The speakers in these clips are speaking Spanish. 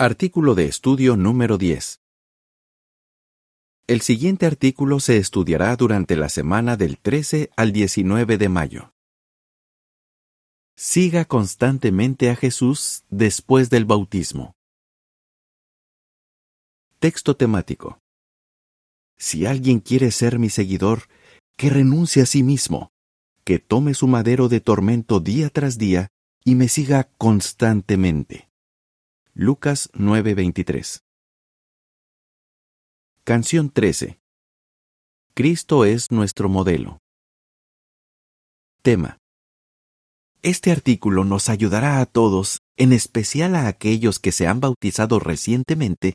Artículo de estudio número 10. El siguiente artículo se estudiará durante la semana del 13 al 19 de mayo. Siga constantemente a Jesús después del bautismo. Texto temático. Si alguien quiere ser mi seguidor, que renuncie a sí mismo, que tome su madero de tormento día tras día y me siga constantemente. Lucas 9:23 Canción 13 Cristo es nuestro modelo. Tema Este artículo nos ayudará a todos, en especial a aquellos que se han bautizado recientemente,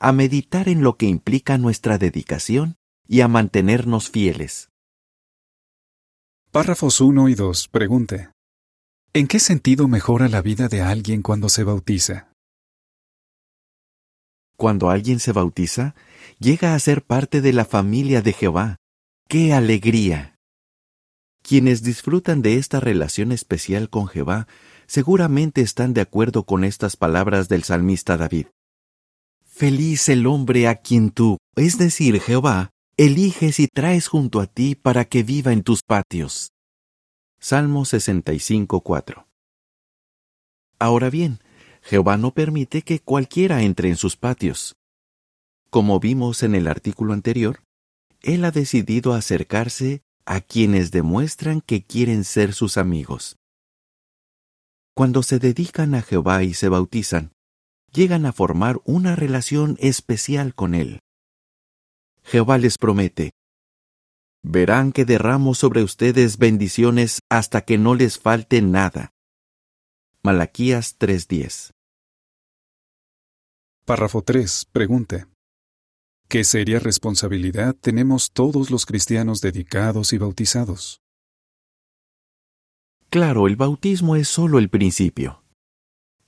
a meditar en lo que implica nuestra dedicación y a mantenernos fieles. Párrafos 1 y 2. Pregunte. ¿En qué sentido mejora la vida de alguien cuando se bautiza? Cuando alguien se bautiza, llega a ser parte de la familia de Jehová. ¡Qué alegría! Quienes disfrutan de esta relación especial con Jehová seguramente están de acuerdo con estas palabras del salmista David. Feliz el hombre a quien tú, es decir, Jehová, eliges y traes junto a ti para que viva en tus patios. Salmo 65.4 Ahora bien, Jehová no permite que cualquiera entre en sus patios. Como vimos en el artículo anterior, Él ha decidido acercarse a quienes demuestran que quieren ser sus amigos. Cuando se dedican a Jehová y se bautizan, llegan a formar una relación especial con Él. Jehová les promete, verán que derramo sobre ustedes bendiciones hasta que no les falte nada. Malaquías 3:10 Párrafo 3. Pregunte. ¿Qué seria responsabilidad tenemos todos los cristianos dedicados y bautizados? Claro, el bautismo es solo el principio.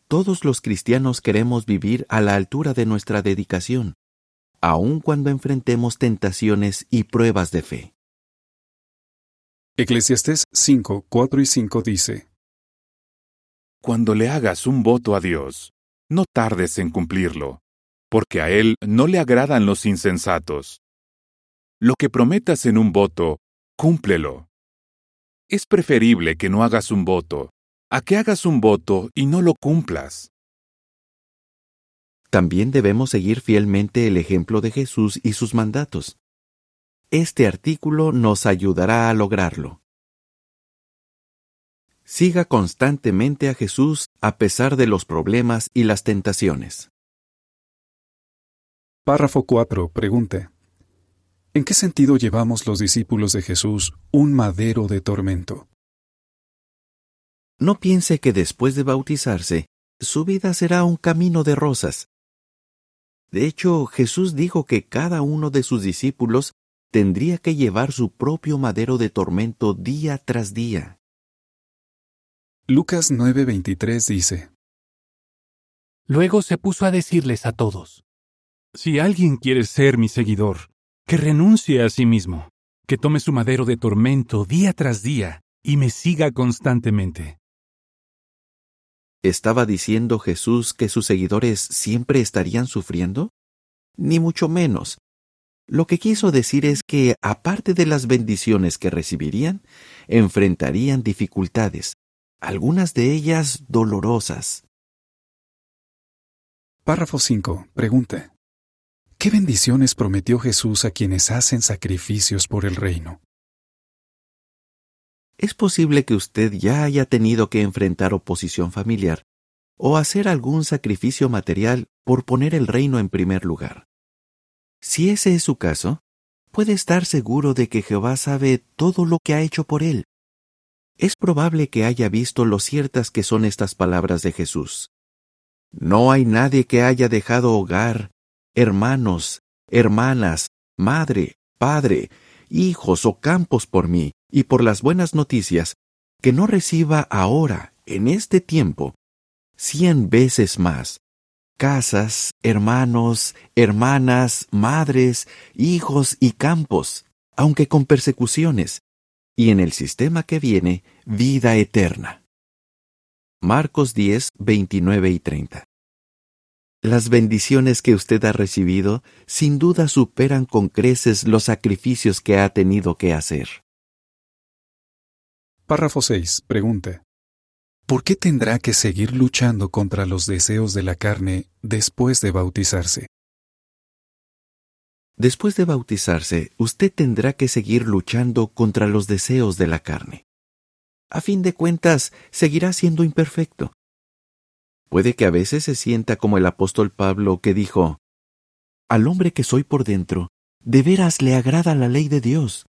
Todos los cristianos queremos vivir a la altura de nuestra dedicación, aun cuando enfrentemos tentaciones y pruebas de fe. Eclesiastés 5, 4 y 5 dice, Cuando le hagas un voto a Dios, no tardes en cumplirlo, porque a Él no le agradan los insensatos. Lo que prometas en un voto, cúmplelo. Es preferible que no hagas un voto, a que hagas un voto y no lo cumplas. También debemos seguir fielmente el ejemplo de Jesús y sus mandatos. Este artículo nos ayudará a lograrlo. Siga constantemente a Jesús a pesar de los problemas y las tentaciones. Párrafo 4. Pregunte. ¿En qué sentido llevamos los discípulos de Jesús un madero de tormento? No piense que después de bautizarse, su vida será un camino de rosas. De hecho, Jesús dijo que cada uno de sus discípulos tendría que llevar su propio madero de tormento día tras día. Lucas 9:23 dice, Luego se puso a decirles a todos, Si alguien quiere ser mi seguidor, que renuncie a sí mismo, que tome su madero de tormento día tras día y me siga constantemente. ¿Estaba diciendo Jesús que sus seguidores siempre estarían sufriendo? Ni mucho menos. Lo que quiso decir es que, aparte de las bendiciones que recibirían, enfrentarían dificultades, algunas de ellas dolorosas. Párrafo 5. Pregunta. ¿Qué bendiciones prometió Jesús a quienes hacen sacrificios por el reino? Es posible que usted ya haya tenido que enfrentar oposición familiar o hacer algún sacrificio material por poner el reino en primer lugar. Si ese es su caso, puede estar seguro de que Jehová sabe todo lo que ha hecho por él es probable que haya visto lo ciertas que son estas palabras de Jesús. No hay nadie que haya dejado hogar, hermanos, hermanas, madre, padre, hijos o campos por mí y por las buenas noticias, que no reciba ahora, en este tiempo, cien veces más, casas, hermanos, hermanas, madres, hijos y campos, aunque con persecuciones, y en el sistema que viene, vida eterna. Marcos 10, 29 y 30. las bendiciones que usted ha recibido sin duda superan con creces los sacrificios que ha tenido que hacer. Párrafo 6. Pregunta. ¿Por qué tendrá que seguir luchando contra los deseos de la carne después de bautizarse? Después de bautizarse, usted tendrá que seguir luchando contra los deseos de la carne. A fin de cuentas, seguirá siendo imperfecto. Puede que a veces se sienta como el apóstol Pablo que dijo, Al hombre que soy por dentro, de veras le agrada la ley de Dios,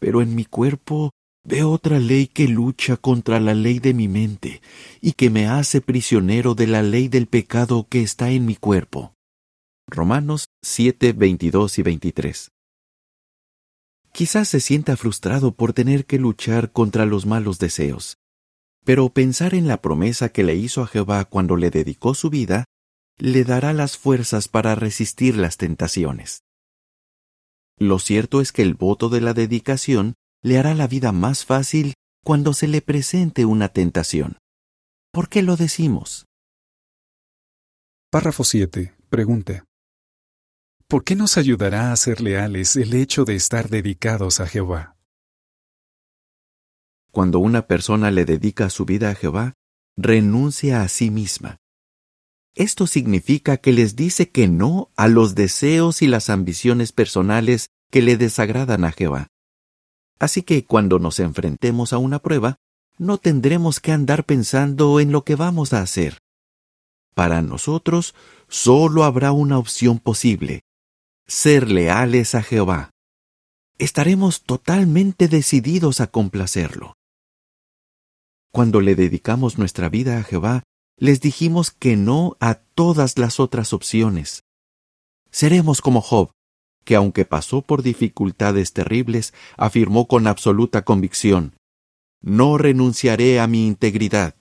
pero en mi cuerpo veo otra ley que lucha contra la ley de mi mente y que me hace prisionero de la ley del pecado que está en mi cuerpo. Romanos 7, 22 y 23. Quizás se sienta frustrado por tener que luchar contra los malos deseos, pero pensar en la promesa que le hizo a Jehová cuando le dedicó su vida, le dará las fuerzas para resistir las tentaciones. Lo cierto es que el voto de la dedicación le hará la vida más fácil cuando se le presente una tentación. ¿Por qué lo decimos? Párrafo 7. Pregunta. ¿Por qué nos ayudará a ser leales el hecho de estar dedicados a Jehová? Cuando una persona le dedica su vida a Jehová, renuncia a sí misma. Esto significa que les dice que no a los deseos y las ambiciones personales que le desagradan a Jehová. Así que cuando nos enfrentemos a una prueba, no tendremos que andar pensando en lo que vamos a hacer. Para nosotros solo habrá una opción posible, ser leales a Jehová. Estaremos totalmente decididos a complacerlo. Cuando le dedicamos nuestra vida a Jehová, les dijimos que no a todas las otras opciones. Seremos como Job, que aunque pasó por dificultades terribles, afirmó con absoluta convicción, No renunciaré a mi integridad.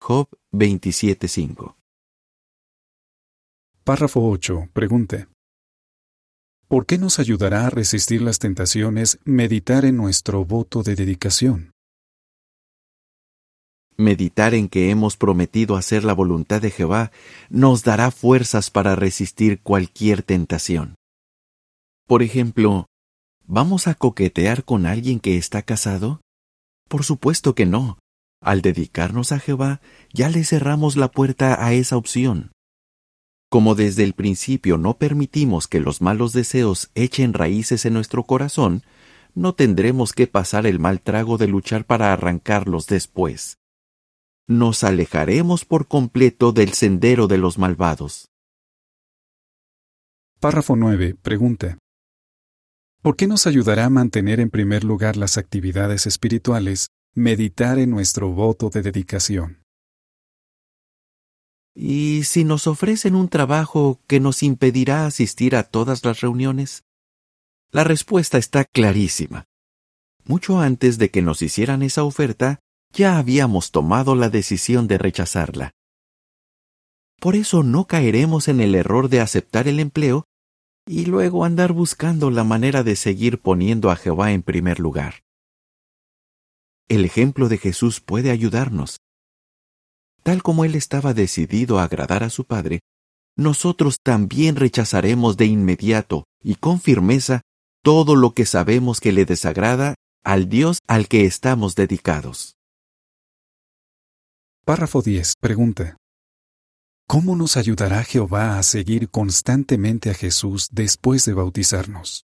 Job 27.5. Párrafo 8. Pregunte. ¿Por qué nos ayudará a resistir las tentaciones meditar en nuestro voto de dedicación? Meditar en que hemos prometido hacer la voluntad de Jehová nos dará fuerzas para resistir cualquier tentación. Por ejemplo, ¿vamos a coquetear con alguien que está casado? Por supuesto que no. Al dedicarnos a Jehová, ya le cerramos la puerta a esa opción. Como desde el principio no permitimos que los malos deseos echen raíces en nuestro corazón, no tendremos que pasar el mal trago de luchar para arrancarlos después. Nos alejaremos por completo del sendero de los malvados. Párrafo 9. Pregunta. ¿Por qué nos ayudará a mantener en primer lugar las actividades espirituales, meditar en nuestro voto de dedicación? ¿Y si nos ofrecen un trabajo que nos impedirá asistir a todas las reuniones? La respuesta está clarísima. Mucho antes de que nos hicieran esa oferta, ya habíamos tomado la decisión de rechazarla. Por eso no caeremos en el error de aceptar el empleo y luego andar buscando la manera de seguir poniendo a Jehová en primer lugar. El ejemplo de Jesús puede ayudarnos. Tal como Él estaba decidido a agradar a su Padre, nosotros también rechazaremos de inmediato y con firmeza todo lo que sabemos que le desagrada al Dios al que estamos dedicados. Párrafo 10. Pregunta. ¿Cómo nos ayudará Jehová a seguir constantemente a Jesús después de bautizarnos?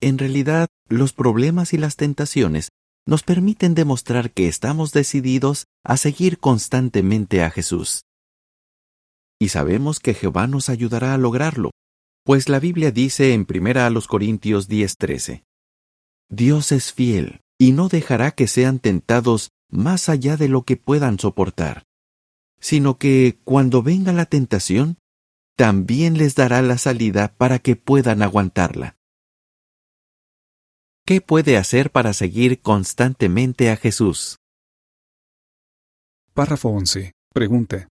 En realidad, los problemas y las tentaciones nos permiten demostrar que estamos decididos a seguir constantemente a Jesús. Y sabemos que Jehová nos ayudará a lograrlo, pues la Biblia dice en 1 Corintios 10:13, Dios es fiel y no dejará que sean tentados más allá de lo que puedan soportar, sino que cuando venga la tentación, también les dará la salida para que puedan aguantarla. ¿Qué puede hacer para seguir constantemente a Jesús? Párrafo 11. Pregunta.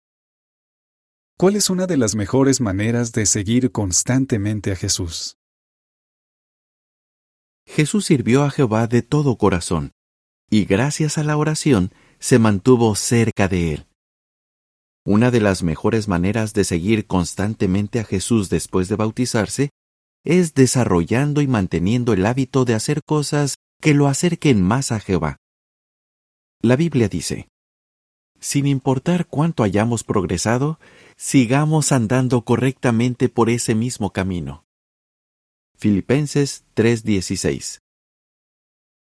¿Cuál es una de las mejores maneras de seguir constantemente a Jesús? Jesús sirvió a Jehová de todo corazón, y gracias a la oración se mantuvo cerca de él. Una de las mejores maneras de seguir constantemente a Jesús después de bautizarse es desarrollando y manteniendo el hábito de hacer cosas que lo acerquen más a Jehová. La Biblia dice, sin importar cuánto hayamos progresado, sigamos andando correctamente por ese mismo camino. Filipenses 3:16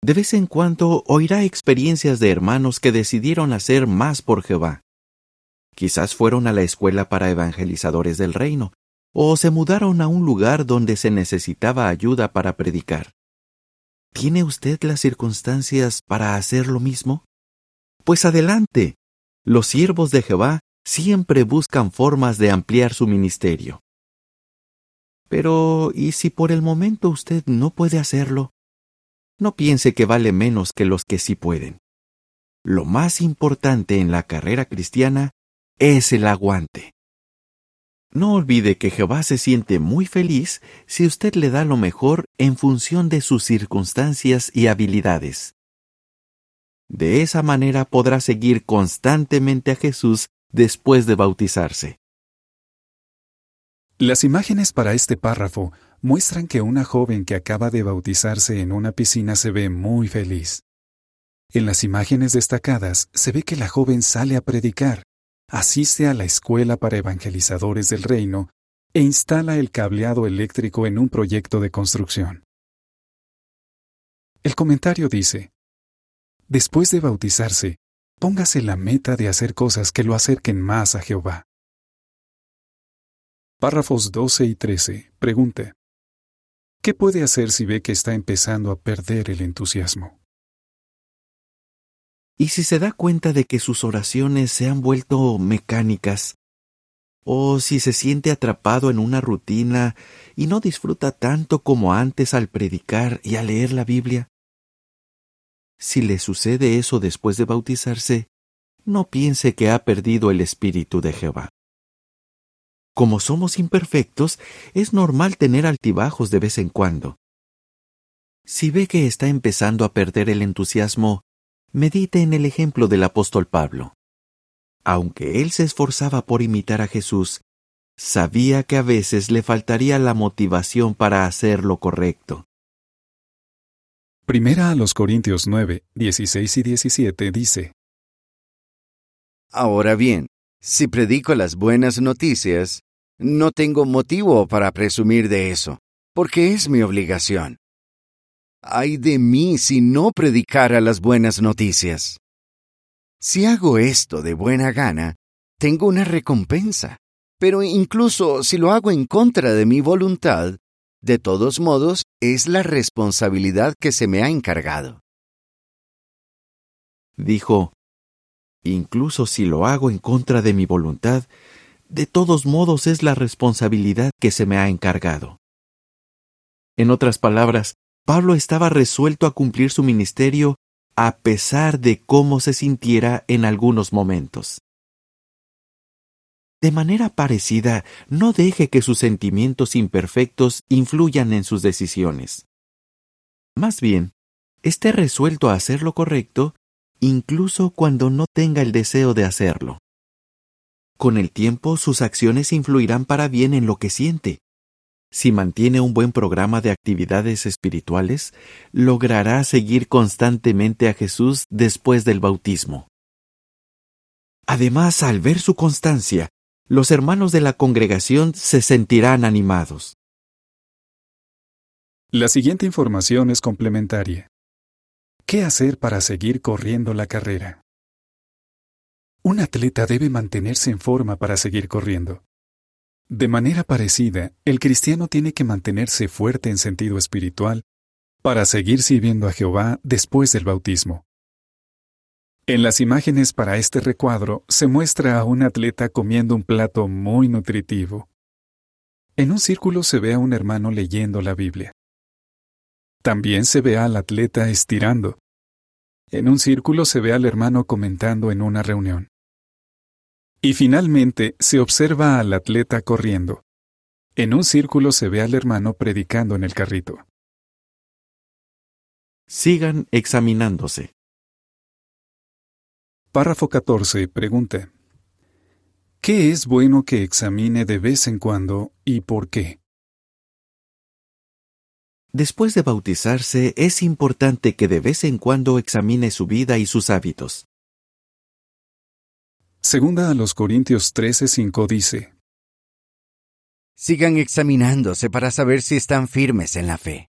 De vez en cuando oirá experiencias de hermanos que decidieron hacer más por Jehová. Quizás fueron a la escuela para evangelizadores del reino, o se mudaron a un lugar donde se necesitaba ayuda para predicar. ¿Tiene usted las circunstancias para hacer lo mismo? Pues adelante. Los siervos de Jehová siempre buscan formas de ampliar su ministerio. Pero, ¿y si por el momento usted no puede hacerlo? No piense que vale menos que los que sí pueden. Lo más importante en la carrera cristiana es el aguante. No olvide que Jehová se siente muy feliz si usted le da lo mejor en función de sus circunstancias y habilidades. De esa manera podrá seguir constantemente a Jesús después de bautizarse. Las imágenes para este párrafo muestran que una joven que acaba de bautizarse en una piscina se ve muy feliz. En las imágenes destacadas se ve que la joven sale a predicar, asiste a la escuela para evangelizadores del reino e instala el cableado eléctrico en un proyecto de construcción. El comentario dice, Después de bautizarse, póngase la meta de hacer cosas que lo acerquen más a Jehová. Párrafos 12 y 13. Pregunta. ¿Qué puede hacer si ve que está empezando a perder el entusiasmo? ¿Y si se da cuenta de que sus oraciones se han vuelto mecánicas? ¿O si se siente atrapado en una rutina y no disfruta tanto como antes al predicar y a leer la Biblia? Si le sucede eso después de bautizarse, no piense que ha perdido el Espíritu de Jehová. Como somos imperfectos, es normal tener altibajos de vez en cuando. Si ve que está empezando a perder el entusiasmo, medite en el ejemplo del apóstol Pablo. Aunque él se esforzaba por imitar a Jesús, sabía que a veces le faltaría la motivación para hacer lo correcto. Primera a los Corintios 9, 16 y 17 dice, Ahora bien, si predico las buenas noticias, no tengo motivo para presumir de eso, porque es mi obligación. Ay de mí si no predicara las buenas noticias. Si hago esto de buena gana, tengo una recompensa, pero incluso si lo hago en contra de mi voluntad, de todos modos es la responsabilidad que se me ha encargado. Dijo, incluso si lo hago en contra de mi voluntad, de todos modos es la responsabilidad que se me ha encargado. En otras palabras, Pablo estaba resuelto a cumplir su ministerio a pesar de cómo se sintiera en algunos momentos. De manera parecida, no deje que sus sentimientos imperfectos influyan en sus decisiones. Más bien, esté resuelto a hacer lo correcto, incluso cuando no tenga el deseo de hacerlo. Con el tiempo, sus acciones influirán para bien en lo que siente, si mantiene un buen programa de actividades espirituales, logrará seguir constantemente a Jesús después del bautismo. Además, al ver su constancia, los hermanos de la congregación se sentirán animados. La siguiente información es complementaria. ¿Qué hacer para seguir corriendo la carrera? Un atleta debe mantenerse en forma para seguir corriendo. De manera parecida, el cristiano tiene que mantenerse fuerte en sentido espiritual para seguir sirviendo a Jehová después del bautismo. En las imágenes para este recuadro se muestra a un atleta comiendo un plato muy nutritivo. En un círculo se ve a un hermano leyendo la Biblia. También se ve al atleta estirando. En un círculo se ve al hermano comentando en una reunión. Y finalmente se observa al atleta corriendo. En un círculo se ve al hermano predicando en el carrito. Sigan examinándose. Párrafo 14. Pregunta. ¿Qué es bueno que examine de vez en cuando y por qué? Después de bautizarse, es importante que de vez en cuando examine su vida y sus hábitos. Segunda a los Corintios 13:5 dice, Sigan examinándose para saber si están firmes en la fe.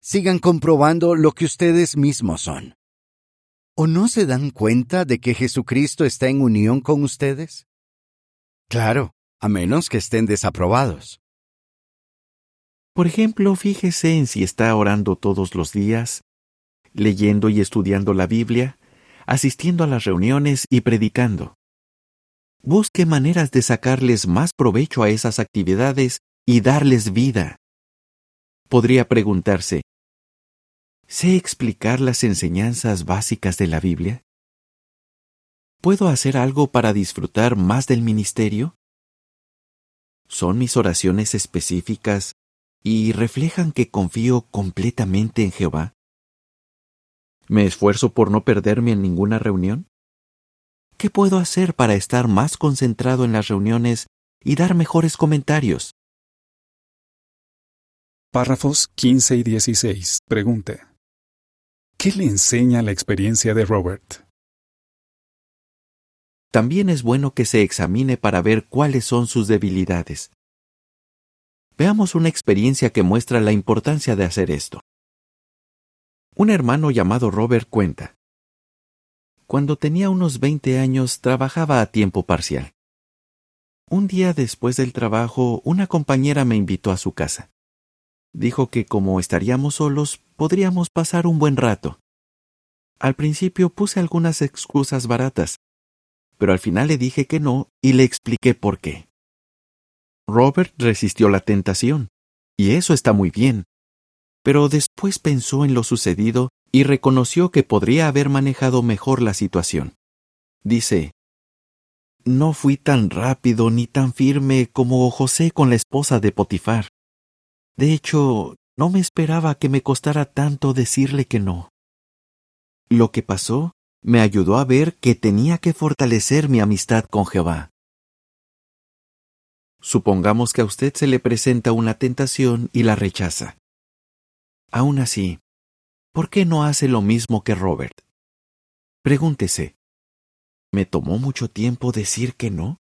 Sigan comprobando lo que ustedes mismos son. ¿O no se dan cuenta de que Jesucristo está en unión con ustedes? Claro, a menos que estén desaprobados. Por ejemplo, fíjese en si está orando todos los días, leyendo y estudiando la Biblia, asistiendo a las reuniones y predicando. Busque maneras de sacarles más provecho a esas actividades y darles vida. Podría preguntarse, ¿sé explicar las enseñanzas básicas de la Biblia? ¿Puedo hacer algo para disfrutar más del ministerio? ¿Son mis oraciones específicas y reflejan que confío completamente en Jehová? ¿Me esfuerzo por no perderme en ninguna reunión? ¿Qué puedo hacer para estar más concentrado en las reuniones y dar mejores comentarios? Párrafos 15 y 16. Pregunta. ¿Qué le enseña la experiencia de Robert? También es bueno que se examine para ver cuáles son sus debilidades. Veamos una experiencia que muestra la importancia de hacer esto. Un hermano llamado Robert cuenta. Cuando tenía unos 20 años trabajaba a tiempo parcial. Un día después del trabajo, una compañera me invitó a su casa. Dijo que como estaríamos solos, podríamos pasar un buen rato. Al principio puse algunas excusas baratas, pero al final le dije que no y le expliqué por qué. Robert resistió la tentación, y eso está muy bien. Pero después pensó en lo sucedido y reconoció que podría haber manejado mejor la situación. Dice, No fui tan rápido ni tan firme como José con la esposa de Potifar. De hecho, no me esperaba que me costara tanto decirle que no. Lo que pasó me ayudó a ver que tenía que fortalecer mi amistad con Jehová. Supongamos que a usted se le presenta una tentación y la rechaza. Aún así, ¿por qué no hace lo mismo que Robert? Pregúntese, ¿me tomó mucho tiempo decir que no?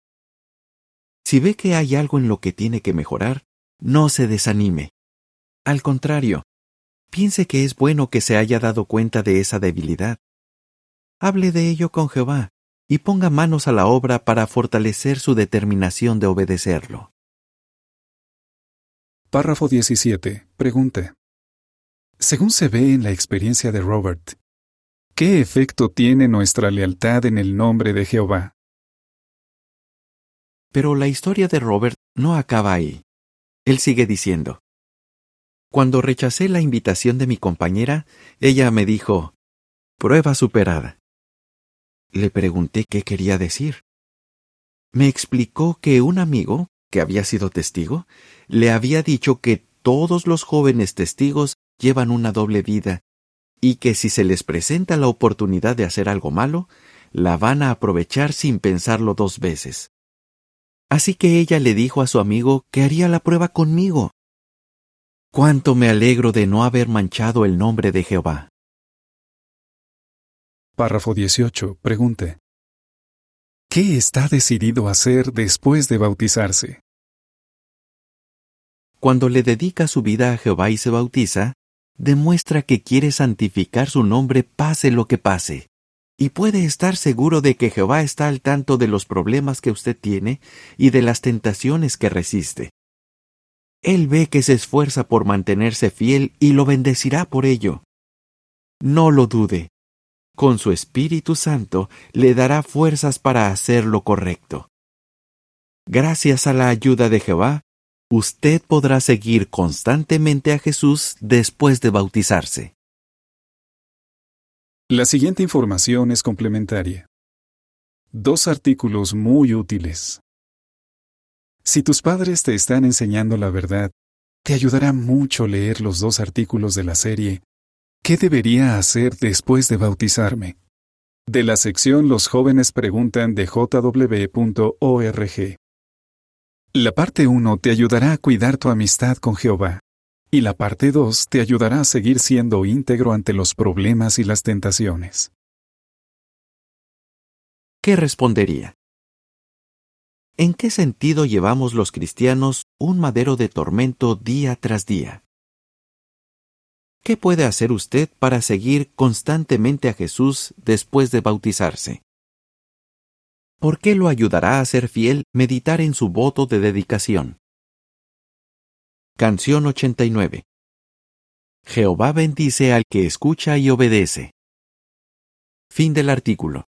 Si ve que hay algo en lo que tiene que mejorar, no se desanime. Al contrario, piense que es bueno que se haya dado cuenta de esa debilidad. Hable de ello con Jehová y ponga manos a la obra para fortalecer su determinación de obedecerlo. Párrafo 17. Pregunta. Según se ve en la experiencia de Robert, ¿qué efecto tiene nuestra lealtad en el nombre de Jehová? Pero la historia de Robert no acaba ahí. Él sigue diciendo, Cuando rechacé la invitación de mi compañera, ella me dijo, Prueba superada. Le pregunté qué quería decir. Me explicó que un amigo, que había sido testigo, le había dicho que todos los jóvenes testigos llevan una doble vida y que si se les presenta la oportunidad de hacer algo malo, la van a aprovechar sin pensarlo dos veces. Así que ella le dijo a su amigo que haría la prueba conmigo. Cuánto me alegro de no haber manchado el nombre de Jehová. Párrafo 18. Pregunte. ¿Qué está decidido a hacer después de bautizarse? Cuando le dedica su vida a Jehová y se bautiza, demuestra que quiere santificar su nombre pase lo que pase. Y puede estar seguro de que Jehová está al tanto de los problemas que usted tiene y de las tentaciones que resiste. Él ve que se esfuerza por mantenerse fiel y lo bendecirá por ello. No lo dude. Con su Espíritu Santo le dará fuerzas para hacer lo correcto. Gracias a la ayuda de Jehová, usted podrá seguir constantemente a Jesús después de bautizarse. La siguiente información es complementaria. Dos artículos muy útiles. Si tus padres te están enseñando la verdad, te ayudará mucho leer los dos artículos de la serie ¿Qué debería hacer después de bautizarme? De la sección Los jóvenes preguntan de jw.org. La parte 1 te ayudará a cuidar tu amistad con Jehová. Y la parte 2 te ayudará a seguir siendo íntegro ante los problemas y las tentaciones. ¿Qué respondería? ¿En qué sentido llevamos los cristianos un madero de tormento día tras día? ¿Qué puede hacer usted para seguir constantemente a Jesús después de bautizarse? ¿Por qué lo ayudará a ser fiel meditar en su voto de dedicación? Canción 89. Jehová bendice al que escucha y obedece. Fin del artículo.